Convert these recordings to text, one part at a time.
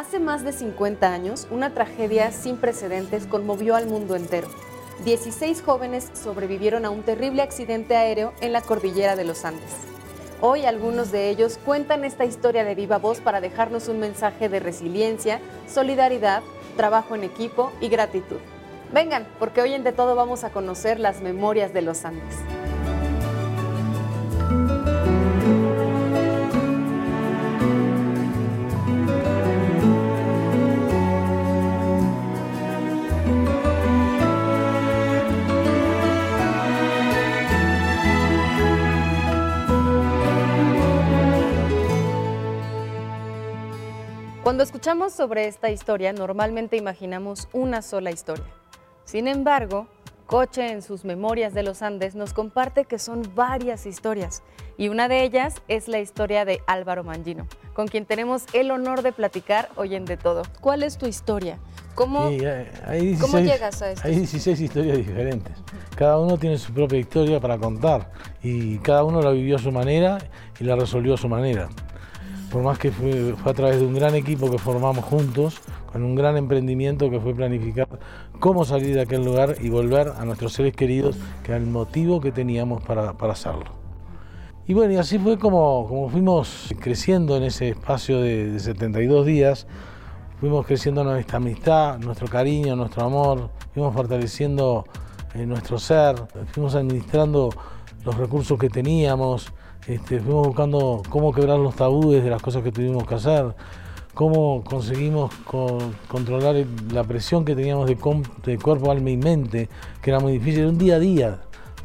Hace más de 50 años, una tragedia sin precedentes conmovió al mundo entero. 16 jóvenes sobrevivieron a un terrible accidente aéreo en la cordillera de los Andes. Hoy algunos de ellos cuentan esta historia de viva voz para dejarnos un mensaje de resiliencia, solidaridad, trabajo en equipo y gratitud. Vengan, porque hoy en De Todo vamos a conocer las memorias de los Andes. Cuando escuchamos sobre esta historia, normalmente imaginamos una sola historia. Sin embargo, Coche en sus Memorias de los Andes nos comparte que son varias historias y una de ellas es la historia de Álvaro Mangino, con quien tenemos el honor de platicar hoy en De Todo. ¿Cuál es tu historia? ¿Cómo, ¿cómo llegas a esto? Hay 16 historias diferentes. Cada uno tiene su propia historia para contar y cada uno la vivió a su manera y la resolvió a su manera por más que fue, a través de un gran equipo que formamos juntos, con un gran emprendimiento que fue planificar cómo salir de aquel lugar y volver a nuestros seres queridos, que era el motivo que teníamos para, hacerlo. Y bueno, y así fue como, como fuimos creciendo en ese espacio de, 72 días, fuimos creciendo nuestra amistad, nuestro cariño, nuestro amor, fuimos fortaleciendo eh, nuestro ser, fuimos administrando los recursos que teníamos, este, fuimos buscando cómo quebrar los tabúes de las cosas que tuvimos que hacer, cómo conseguimos controlar la presión que teníamos de, cuerpo, alma y mente, que era muy difícil, un día a día,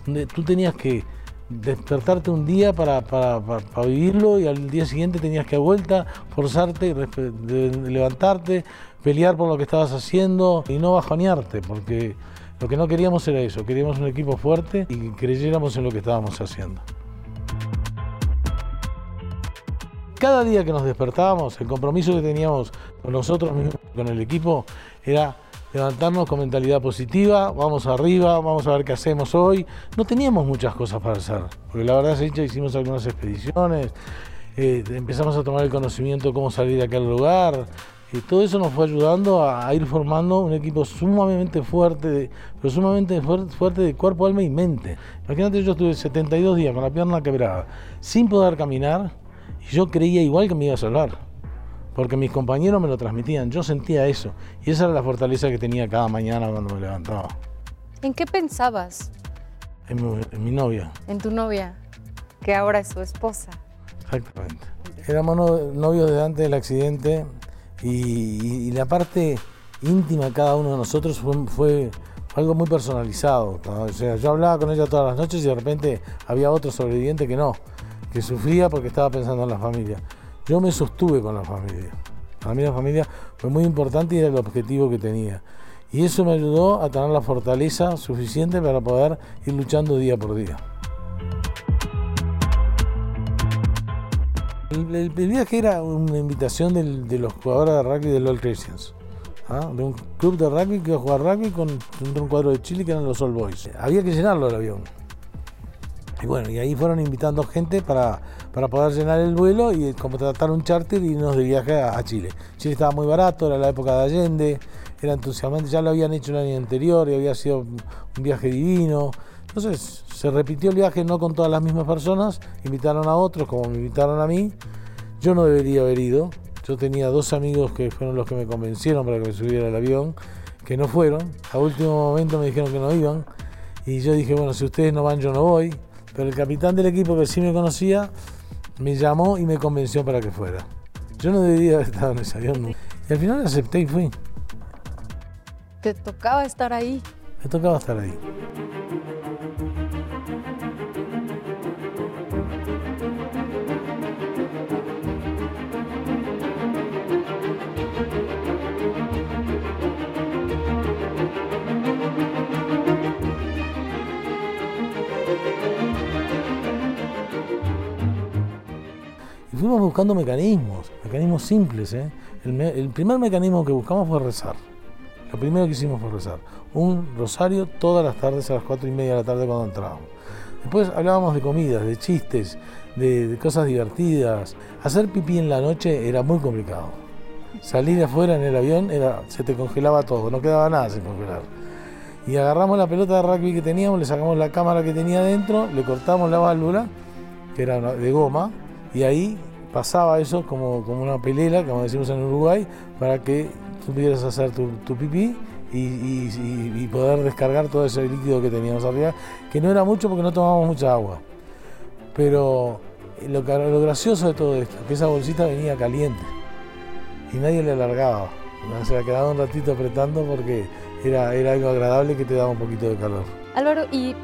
donde tú tenías que despertarte un día para, vivirlo y al día siguiente tenías que a vuelta forzarte, levantarte, pelear por lo que estabas haciendo y no bajonearte, porque lo que no queríamos era eso, queríamos un equipo fuerte y creyéramos en lo que estábamos haciendo. Cada día que nos despertábamos, el compromiso que teníamos con nosotros mismos, con el equipo, era levantarnos con mentalidad positiva, vamos arriba, vamos a ver qué hacemos hoy. No teníamos muchas cosas para hacer, porque la verdad es que hicimos algunas expediciones, eh, empezamos a tomar el conocimiento de cómo salir de aquel lugar, y todo eso nos fue ayudando a, ir formando un equipo sumamente fuerte, pero sumamente fuerte de cuerpo, alma y mente. Imagínate, yo estuve 72 días con la pierna quebrada, sin poder caminar, y yo creía igual que me iba a salvar, porque mis compañeros me lo transmitían, yo sentía eso. Y esa era la fortaleza que tenía cada mañana cuando me levantaba. ¿En qué pensabas? En mi, novia. En tu novia, que ahora es su esposa. Exactamente. Éramos novios desde antes del accidente y, la parte íntima de cada uno de nosotros fue, fue algo muy personalizado. O sea, yo hablaba con ella todas las noches y de repente había otro sobreviviente que no que sufría porque estaba pensando en la familia. Yo me sostuve con la familia. Para mí la familia fue muy importante y era el objetivo que tenía. Y eso me ayudó a tener la fortaleza suficiente para poder ir luchando día por día. El, viaje era una invitación de los jugadores de rugby de All Christians, ¿ah? de un club de rugby que iba a jugar rugby con, un cuadro de Chile que eran los All Boys. Había que llenarlo el avión. Y bueno, y ahí fueron invitando gente para, poder llenar el vuelo y como tratar un charter y irnos de viaje a, Chile. Chile estaba muy barato, era la época de Allende, era entusiasmante, ya lo habían hecho el año anterior y había sido un viaje divino. Entonces se repitió el viaje no con todas las mismas personas, invitaron a otros como me invitaron a mí. Yo no debería haber ido, yo tenía dos amigos que fueron los que me convencieron para que me subiera al avión, que no fueron. A último momento me dijeron que no iban. Y yo dije, bueno, si ustedes no van, yo no voy. Pero el capitán del equipo que sí me conocía me llamó y me convenció para que fuera. Yo no debería haber estado en ese avión. Y al final acepté y fui. ¿Te tocaba estar ahí? Me tocaba estar ahí. Buscando mecanismos, mecanismos simples. ¿eh? El, primer mecanismo que buscamos fue rezar. Lo primero que hicimos fue rezar. Un rosario todas las tardes a las cuatro y media de la tarde cuando entrábamos. Después hablábamos de comidas, de chistes, de, cosas divertidas. Hacer pipí en la noche era muy complicado. Salir de afuera en el avión era, se te congelaba todo, no quedaba nada sin congelar. Y agarramos la pelota de rugby que teníamos, le sacamos la cámara que tenía dentro, le cortamos la válvula, que era de goma, y ahí pasaba eso como, como una pelela, como decimos en Uruguay, para que tú pudieras hacer tu, pipí y, poder descargar todo ese líquido que teníamos arriba, que no era mucho porque no tomábamos mucha agua. Pero lo, gracioso de todo esto, que esa bolsita venía caliente y nadie le alargaba. Se la quedaba un ratito apretando porque era, era algo agradable que te daba un poquito de calor. Álvaro, ¿y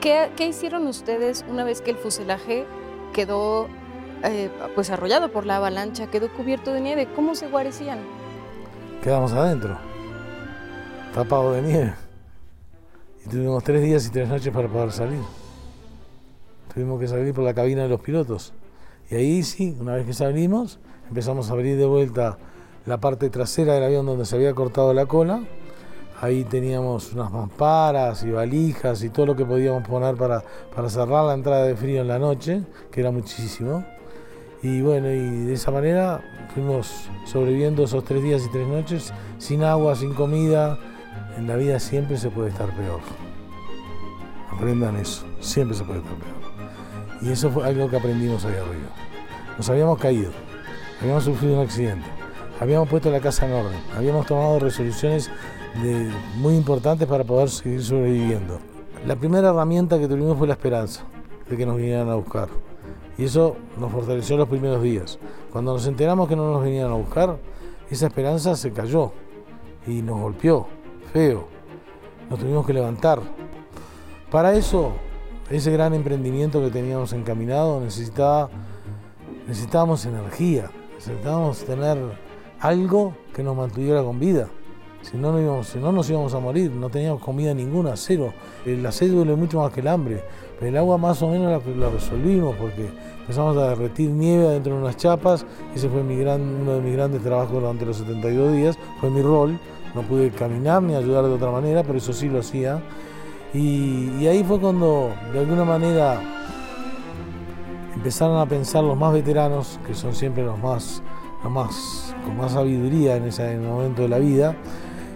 qué, qué hicieron ustedes una vez que el fuselaje quedó eh, pues arrollado por la avalancha, quedó cubierto de nieve. ¿Cómo se guarecían? Quedamos adentro, tapado de nieve. Y tuvimos tres días y tres noches para poder salir. Tuvimos que salir por la cabina de los pilotos. Y ahí sí, una vez que salimos, empezamos a abrir de vuelta la parte trasera del avión donde se había cortado la cola. Ahí teníamos unas mamparas y valijas y todo lo que podíamos poner para, para cerrar la entrada de frío en la noche, que era muchísimo. Y bueno, y de esa manera fuimos sobreviviendo esos tres días y tres noches, sin agua, sin comida. En la vida siempre se puede estar peor. Aprendan eso, siempre se puede estar peor. Y eso fue algo que aprendimos ahí arriba. Nos habíamos caído, habíamos sufrido un accidente, habíamos puesto la casa en orden, habíamos tomado resoluciones muy importantes para poder seguir sobreviviendo. La primera herramienta que tuvimos fue la esperanza de que nos vinieran a buscar. Y eso nos fortaleció los primeros días. Cuando nos enteramos que no nos venían a buscar, esa esperanza se cayó y nos golpeó, feo. Nos tuvimos que levantar. Para eso, ese gran emprendimiento que teníamos encaminado necesitaba, necesitábamos energía, necesitábamos tener algo que nos mantuviera con vida. Si no, nos íbamos a morir, no teníamos comida ninguna, cero. La sed duele mucho más que el hambre. El agua más o menos la, resolvimos porque empezamos a derretir nieve adentro de unas chapas. Ese fue mi gran, uno de mis grandes trabajos durante los 72 días. Fue mi rol. No pude caminar ni ayudar de otra manera, pero eso sí lo hacía. Y, y ahí fue cuando, de alguna manera, empezaron a pensar los más veteranos, que son siempre los más, los más con más sabiduría en ese momento de la vida,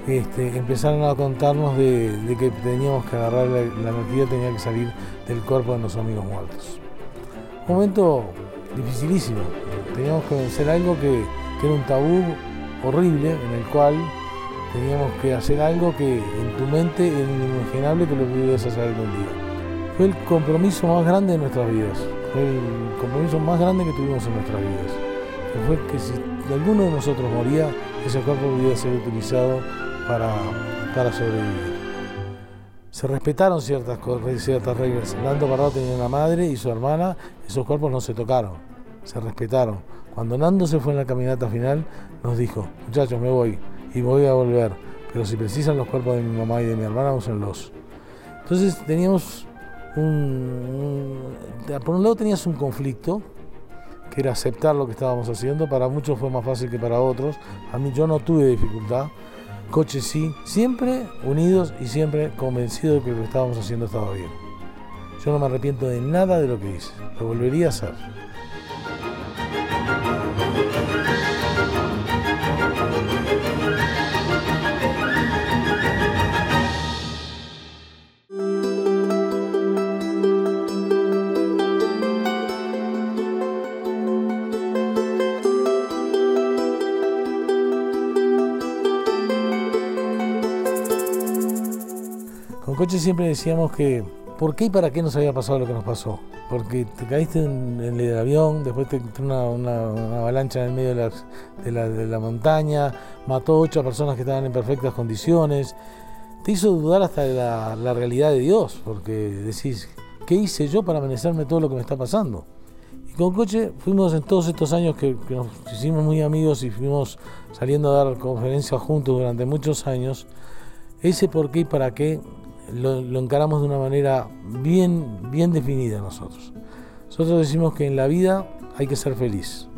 este, empezaron a contarnos de, que teníamos que agarrar la, energía, tenía que salir del cuerpo de nuestros amigos muertos. Un momento dificilísimo, teníamos que vencer algo que, era un tabú horrible en el cual teníamos que hacer algo que en tu mente era inimaginable que lo pudieras hacer algún día. Fue el compromiso más grande de nuestras vidas, fue el compromiso más grande que tuvimos en nuestras vidas. Que fue que si alguno de nosotros moría, ese cuerpo pudiera ser utilizado para, para sobrevivir. Se respetaron ciertas, ciertas reglas. Nando Parrado tenía una madre y su hermana, esos cuerpos no se tocaron, se respetaron. Cuando Nando se fue en la caminata final, nos dijo, muchachos, me voy y voy a volver, pero si precisan los cuerpos de mi mamá y de mi hermana, úsenlos. Entonces teníamos un, por un lado tenías un conflicto, que era aceptar lo que estábamos haciendo, para muchos fue más fácil que para otros, a mí yo no tuve dificultad, Coche sí, siempre unidos y siempre convencidos de que lo que estábamos haciendo estaba bien. Yo no me arrepiento de nada de lo que hice, lo volvería a hacer. Coche siempre decíamos que por qué y para qué nos había pasado lo que nos pasó. Porque te caíste en, el avión, después te entró una, avalancha en el medio de la, montaña, mató ocho personas que estaban en perfectas condiciones. Te hizo dudar hasta de la, realidad de Dios, porque decís, ¿qué hice yo para merecerme todo lo que me está pasando? Y con Coche fuimos en todos estos años que, que nos hicimos muy amigos y fuimos saliendo a dar conferencias juntos durante muchos años, ese por qué y para qué lo, encaramos de una manera bien, bien definida nosotros. Nosotros decimos que en la vida hay que ser feliz.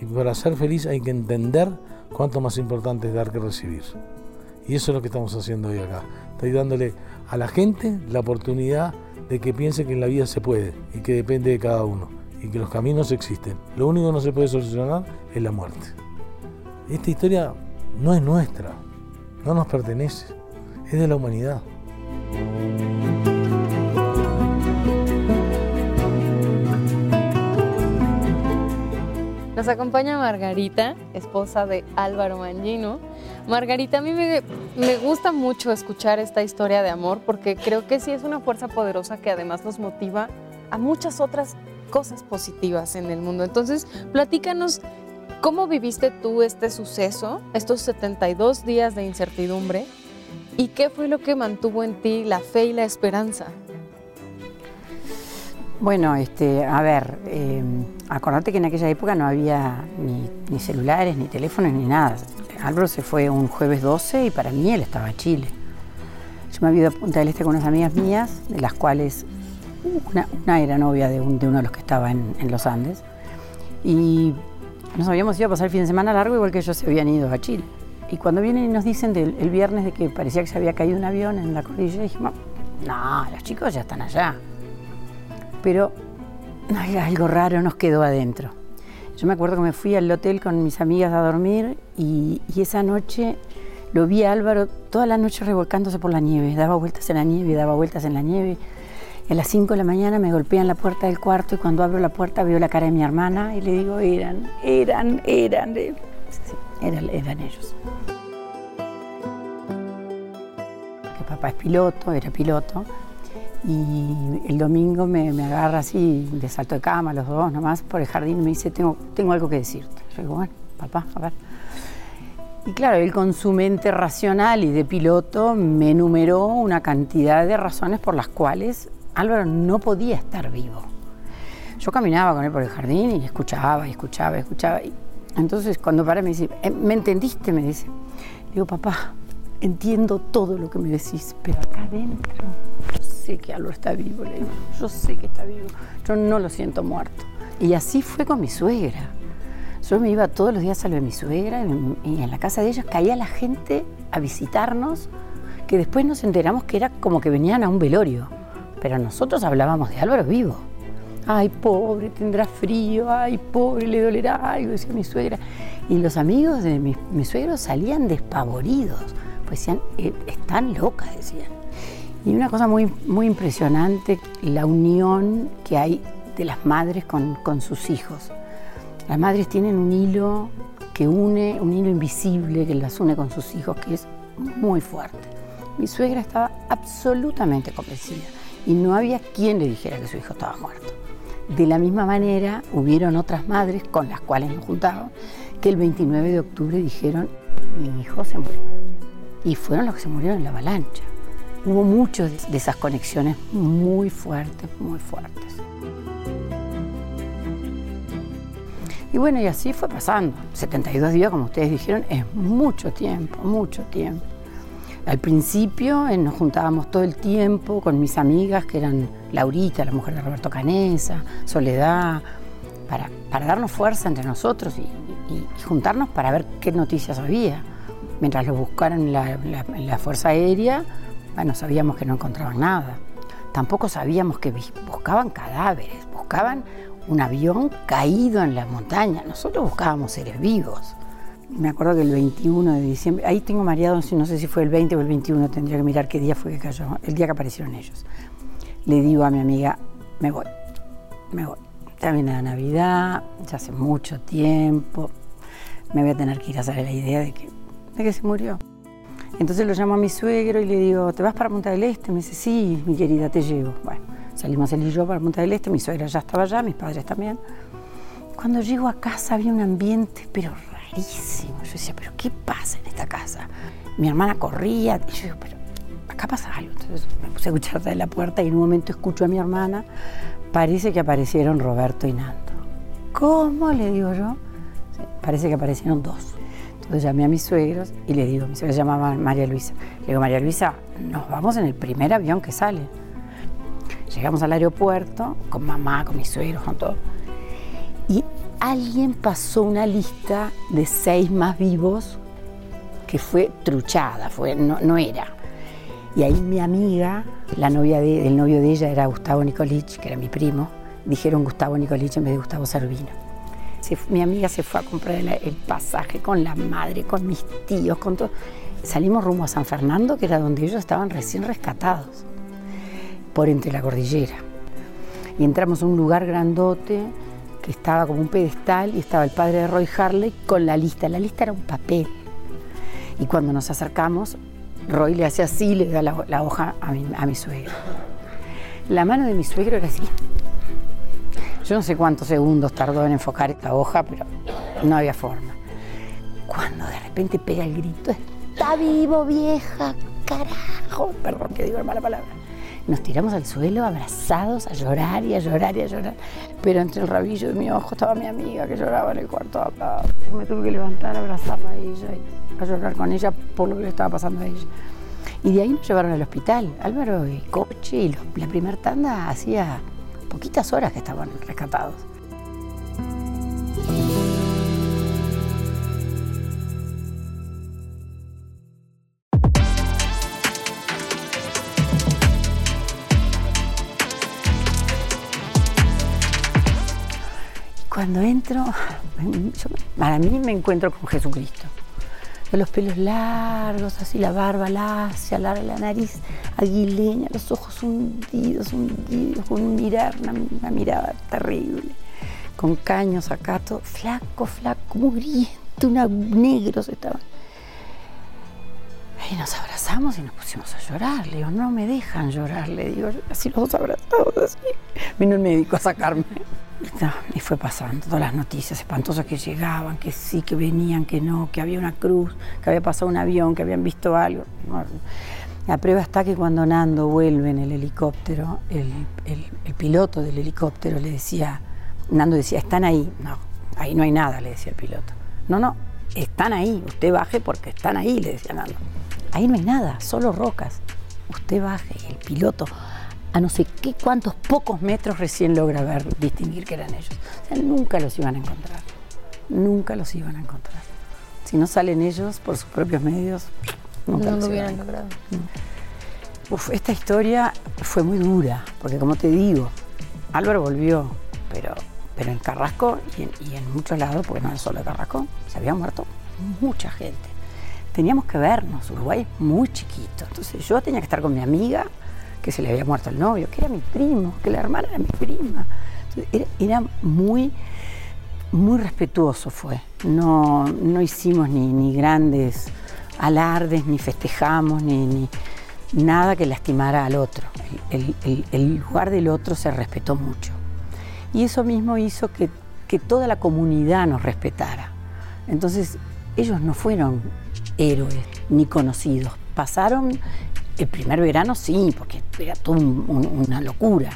Y para ser feliz hay que entender cuánto más importante es dar que recibir. Y eso es lo que estamos haciendo hoy acá. Estoy dándole a la gente la oportunidad de que piense que en la vida se puede y que depende de cada uno y que los caminos existen. Lo único que no se puede solucionar es la muerte. esta historia no es nuestra, no nos pertenece, es de la humanidad. Nos acompaña Margarita, esposa de Álvaro Mangino. Margarita, a mí me, me, gusta mucho escuchar esta historia de amor porque creo que sí es una fuerza poderosa que además nos motiva a muchas otras cosas positivas en el mundo. Entonces, platícanos cómo viviste tú este suceso, estos 72 días de incertidumbre, y qué fue lo que mantuvo en ti la fe y la esperanza. Bueno, este, a ver, eh, acordate que en aquella época no había ni, celulares, ni teléfonos, ni nada. Álvaro se fue un jueves 12 y para mí él estaba en Chile. Yo me había ido a Punta del Este con unas amigas mías, de las cuales una, era novia de, uno de los que estaba en, los Andes. Y nos habíamos ido a pasar el fin de semana largo, igual que ellos se habían ido a Chile. Y cuando vienen y nos dicen del, el viernes de que parecía que se había caído un avión en la cordillera, dijimos, no, los chicos ya están allá pero algo raro nos quedó adentro. Yo me acuerdo que me fui al hotel con mis amigas a dormir y, esa noche lo vi a Álvaro toda la noche revolcándose por la nieve, daba vueltas en la nieve, daba vueltas en la nieve. a las 5 de la mañana me golpean la puerta del cuarto y cuando abro la puerta veo la cara de mi hermana y le digo, eran, eran, eran, eran, eran ellos. Que papá es piloto, era piloto, y el domingo me, agarra así de salto de cama, los dos nomás, por el jardín y me dice, tengo, tengo algo que decirte. Yo digo, bueno, papá, a ver. Y claro, él con su mente racional y de piloto me enumeró una cantidad de razones por las cuales Álvaro no podía estar vivo. Yo caminaba con él por el jardín y escuchaba escuchaba escuchaba. Entonces cuando para me dice, eh, ¿me entendiste? Me dice. Digo, papá, entiendo todo lo que me decís, pero acá adentro sé que Álvaro está vivo, le digo, yo sé que está vivo, yo no lo siento muerto. Y así fue con mi suegra. Yo me iba todos los días a lo de mi suegra y en la casa de ellos caía la gente a visitarnos, que después nos enteramos que era como que venían a un velorio. Pero nosotros hablábamos de Álvaro vivo. Ay, pobre, tendrá frío, ay, pobre, le dolerá algo, decía mi suegra. Y los amigos de mi, mi suegro salían despavoridos, pues decían, eh, están locas, decían. Y una cosa muy, muy impresionante, la unión que hay de las madres con, con sus hijos. Las madres tienen un hilo que une, un hilo invisible que las une con sus hijos, que es muy fuerte. Mi suegra estaba absolutamente convencida y no había quien le dijera que su hijo estaba muerto. De la misma manera, hubieron otras madres con las cuales nos juntábamos que el 29 de octubre dijeron, mi hijo se murió. Y fueron los que se murieron en la avalancha. Hubo muchas de esas conexiones muy fuertes, muy fuertes. Y bueno, y así fue pasando. 72 días, como ustedes dijeron, es mucho tiempo, mucho tiempo. Al principio eh, nos juntábamos todo el tiempo con mis amigas, que eran Laurita, la mujer de Roberto Canesa, Soledad, para, darnos fuerza entre nosotros y, juntarnos para ver qué noticias había. Mientras lo buscaran en la Fuerza Aérea, bueno, sabíamos que no encontraban nada. Tampoco sabíamos que buscaban cadáveres, buscaban un avión caído en la montaña. Nosotros buscábamos seres vivos. Me acuerdo que el 21 de diciembre, ahí tengo mareado, no sé si fue el 20 o el 21, tendría que mirar qué día fue que cayó, el día que aparecieron ellos. Le digo a mi amiga, me voy, me voy. Ya viene la Navidad, ya hace mucho tiempo, me voy a tener que ir a saber la idea de que, de que se murió. Entonces lo llamo a mi suegro y le digo, ¿te vas para Punta del Este? Me dice, sí, mi querida, te llevo. Bueno, salimos él y yo para Punta del Este, mi suegra ya estaba allá, mis padres también. Cuando llego a casa había un ambiente, pero rarísimo. Yo decía, ¿pero qué pasa en esta casa? Mi hermana corría y yo digo, pero acá pasa algo. Entonces me puse a escuchar de la puerta y en un momento escucho a mi hermana, parece que aparecieron Roberto y Nando. ¿Cómo? Le digo yo. parece que aparecieron dos. Entonces llamé a mis suegros y le digo, mi suegra se llamaba María Luisa. Le digo, María Luisa, nos vamos en el primer avión que sale. Llegamos al aeropuerto con mamá, con mis suegros, con todo. Y alguien pasó una lista de seis más vivos que fue truchada, fue, no, era. Y ahí mi amiga, la novia de, el novio de ella era Gustavo Nicolich, que era mi primo, dijeron Gustavo Nicolich en vez de Gustavo Servino. mi amiga se fue a comprar el, el, pasaje con la madre, con mis tíos, con todo. Salimos rumbo a San Fernando, que era donde ellos estaban recién rescatados, por entre la cordillera. Y entramos a un lugar grandote estaba como un pedestal y estaba el padre de Roy Harley con la lista. La lista era un papel. Y cuando nos acercamos, Roy le hace así, le da la, la hoja a mi, a mi suegro. La mano de mi suegro era así. Yo no sé cuántos segundos tardó en enfocar esta hoja, pero no había forma. Cuando de repente pega el grito, está vivo, vieja, carajo. Perdón que digo la mala palabra. Nos tiramos al suelo abrazados a llorar y a llorar y a llorar. Pero entre el rabillo de mi ojo estaba mi amiga que lloraba en el cuarto acá. Me tuve que levantar, abrazarla a ella y a llorar con ella por lo que le estaba pasando a ella. Y de ahí nos llevaron al hospital. Álvaro y Coche y la primera tanda hacía poquitas horas que estaban rescatados. Cuando entro, para mí me encuentro con Jesucristo. Los pelos largos, así la barba lacia, la, la nariz aguileña, los ojos hundidos, hundidos, con un mirar, una, una mirada terrible, con caños acá, todo flaco, flaco, mugriento, una, negros estaban. Y nos abrazamos y nos pusimos a llorar. Le digo, no me dejan llorar, le digo, así los dos abrazados, así. Vino el médico a sacarme. Y fue pasando todas las noticias espantosas que llegaban, que sí, que venían, que no, que había una cruz, que había pasado un avión, que habían visto algo. La prueba está que cuando Nando vuelve en el helicóptero, el, el, el piloto del helicóptero le decía, Nando decía, están ahí. No, ahí no hay nada, le decía el piloto. No, no, están ahí, usted baje porque están ahí, le decía Nando. Ahí no hay nada, solo rocas. Usted baje y el piloto a no sé qué cuántos pocos metros recién logra ver, distinguir que eran ellos. O sea, nunca los iban a encontrar. Nunca los iban a encontrar. Si no salen ellos por sus propios medios, nunca no los lo hubieran logrado. Uf, esta historia fue muy dura, porque como te digo, Álvaro volvió, pero, pero en Carrasco y en, y en muchos lados, porque no es solo Carrasco, se había muerto mucha gente. Teníamos que vernos, Uruguay es muy chiquito. Entonces yo tenía que estar con mi amiga, que se le había muerto el novio, que era mi primo, que la hermana era mi prima. Era, muy, muy respetuoso fue. No, no hicimos ni, ni grandes alardes, ni festejamos, ni, ni, nada que lastimara al otro. El, el, el, lugar del otro se respetó mucho. Y eso mismo hizo que, que toda la comunidad nos respetara. Entonces, ellos no fueron héroes ni conocidos. Pasaron el primer verano, sí, porque era toda un, un, una locura.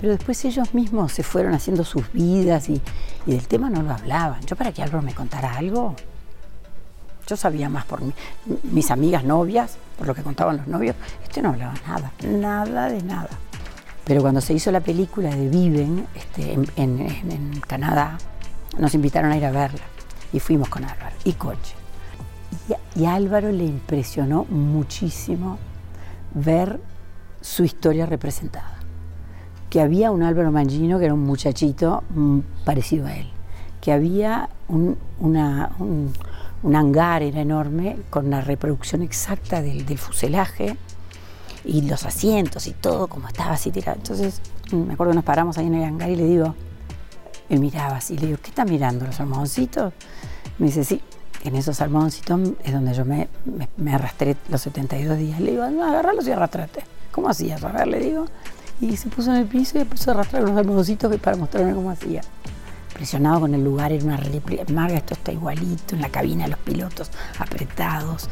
Pero después ellos mismos se fueron haciendo sus vidas y, y, del tema no lo hablaban. Yo para que Álvaro me contara algo, yo sabía más por mí. mis amigas novias, por lo que contaban los novios, este no hablaba nada, nada de nada. Pero cuando se hizo la película de Viven este, en, en Canadá, nos invitaron a ir a verla y fuimos con Álvaro y coche. Y, a Álvaro le impresionó muchísimo ver su historia representada. Que había un Álvaro Mangino que era un muchachito mm, parecido a él. Que había un, un, hangar, era enorme, con la reproducción exacta del, fuselaje y los asientos y todo, como estaba así tirado. Entonces, me acuerdo que nos paramos ahí en el hangar y le digo, él miraba así, le digo, ¿qué está mirando? ¿Los almohadoncitos? Me dice, sí, en esos almohadoncitos es donde yo me, arrastré los 72 días. Le digo, no, agarrarlos y arrastrate. ¿Cómo hacías? A le digo. Y se puso en el piso y empezó a arrastrar los almohadoncitos para mostrarme cómo hacía. Impresionado con el lugar, era una réplica. Marga, esto está igualito, en la cabina los pilotos apretados.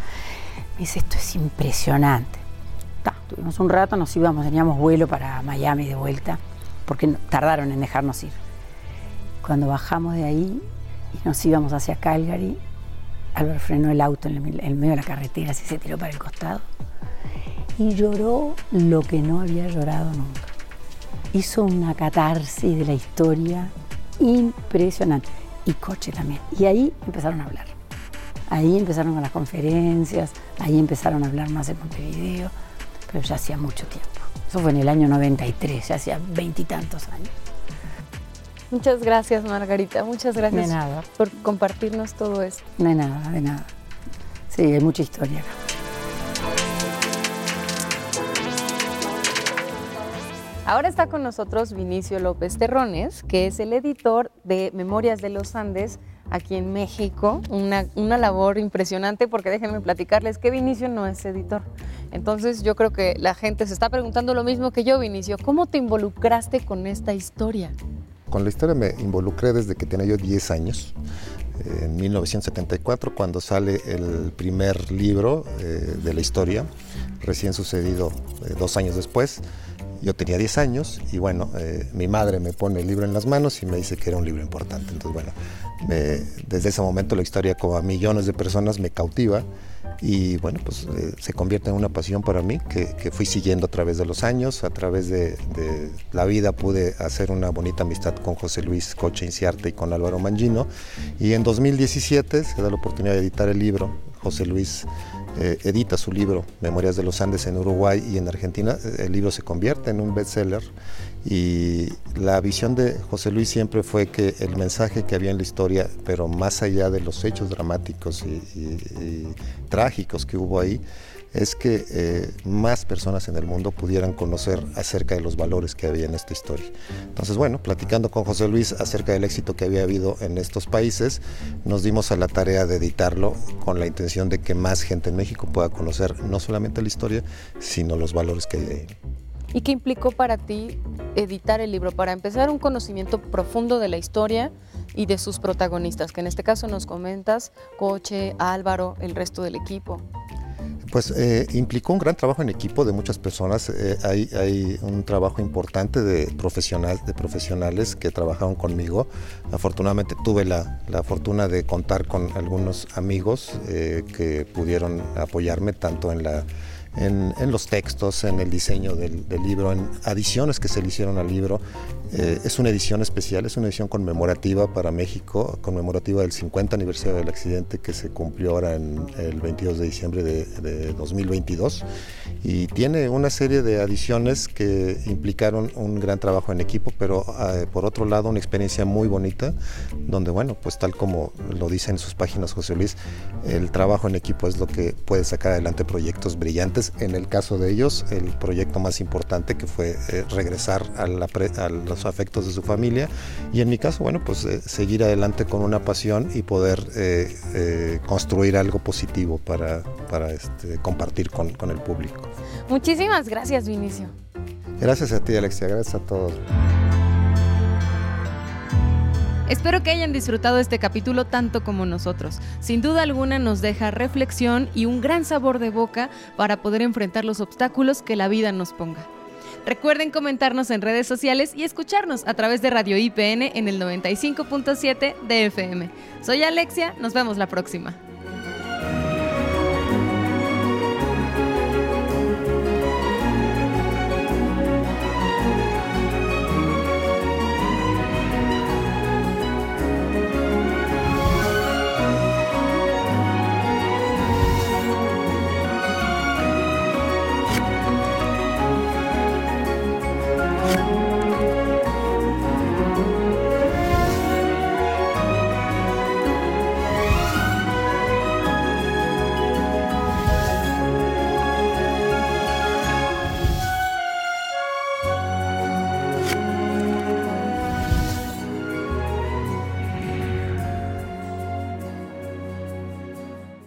Me dice, esto es impresionante. Ta, tuvimos un rato, nos íbamos, teníamos vuelo para Miami de vuelta, porque tardaron en dejarnos ir. Cuando bajamos de ahí y nos íbamos hacia Calgary, Álvaro frenó el auto en el, medio de la carretera, así se tiró para el costado y lloró lo que no había llorado nunca. Hizo una catarsis de la historia impresionante. Y Coche también. Y ahí empezaron a hablar. Ahí empezaron con las conferencias, ahí empezaron a hablar más en Montevideo, pero ya hacía mucho tiempo. Eso fue en el año 93, ya hacía veintitantos años. Muchas gracias, Margarita. Muchas gracias De nada. por compartirnos todo esto. De nada, de nada. Sí, hay mucha historia acá. Ahora está con nosotros Vinicio López Terrones, que es el editor de Memorias de los Andes aquí en México. Una, una labor impresionante porque déjenme platicarles que Vinicio no es editor. Entonces yo creo que la gente se está preguntando lo mismo que yo, Vinicio. ¿Cómo te involucraste con esta historia? Con la historia me involucré desde que tenía yo 10 años, en 1974, cuando sale el primer libro eh, de la historia, recién sucedido eh, dos años después. Yo tenía 10 años y bueno, eh, mi madre me pone el libro en las manos y me dice que era un libro importante. Entonces bueno, me- desde ese momento la historia como a millones de personas me cautiva y bueno, pues eh, se convierte en una pasión para mí que, que fui siguiendo a través de los años, a través de, de la vida pude hacer una bonita amistad con José Luis Coche Inciarte y con Álvaro Mangino. Y en 2017 se da la oportunidad de editar el libro, José Luis eh, edita su libro Memorias de los Andes en Uruguay y en Argentina, el libro se convierte en un bestseller y la visión de José Luis siempre fue que el mensaje que había en la historia, pero más allá de los hechos dramáticos y, y- y trágicos que hubo ahí, es que eh, más personas en el mundo pudieran conocer acerca de los valores que había en esta historia. Entonces, bueno, platicando con José Luis acerca del éxito que había habido en estos países, nos dimos a la tarea de editarlo con la intención de que más gente en México pueda conocer no solamente la historia, sino los valores que hay ahí. ¿Y qué implicó para ti editar el libro? Para empezar, un conocimiento profundo de la historia y de sus protagonistas, que en este caso nos comentas, Coche, Álvaro, el resto del equipo. Pues eh, implicó un gran trabajo en equipo de muchas personas. Eh, hay, un trabajo importante de, profesional, de profesionales que trabajaron conmigo. Afortunadamente tuve la, la fortuna de contar con algunos amigos eh, que pudieron apoyarme tanto en la en, en los textos, en el diseño del, del libro, en adiciones que se le hicieron al libro. Eh, es una edición especial, es una edición conmemorativa para México, conmemorativa del 50 aniversario del accidente que se cumplió ahora en el 22 de diciembre de, de 2022. Y tiene una serie de adiciones que implicaron un gran trabajo en equipo, pero eh, por otro lado una experiencia muy bonita, donde bueno, pues tal como lo dice en sus páginas José Luis, el trabajo en equipo es lo que puede sacar adelante proyectos brillantes. En el caso de ellos, el proyecto más importante que fue eh, regresar a, la a los afectos de su familia y en mi caso, bueno, pues eh, seguir adelante con una pasión y poder eh, eh, construir algo positivo para, para este, compartir con, con el público. Muchísimas gracias, Vinicio. Gracias a ti, Alexia, gracias a todos. Espero que hayan disfrutado este capítulo tanto como nosotros. Sin duda alguna nos deja reflexión y un gran sabor de boca para poder enfrentar los obstáculos que la vida nos ponga. Recuerden comentarnos en redes sociales y escucharnos a través de Radio IPN en el 95.7 de FM. Soy Alexia, nos vemos la próxima.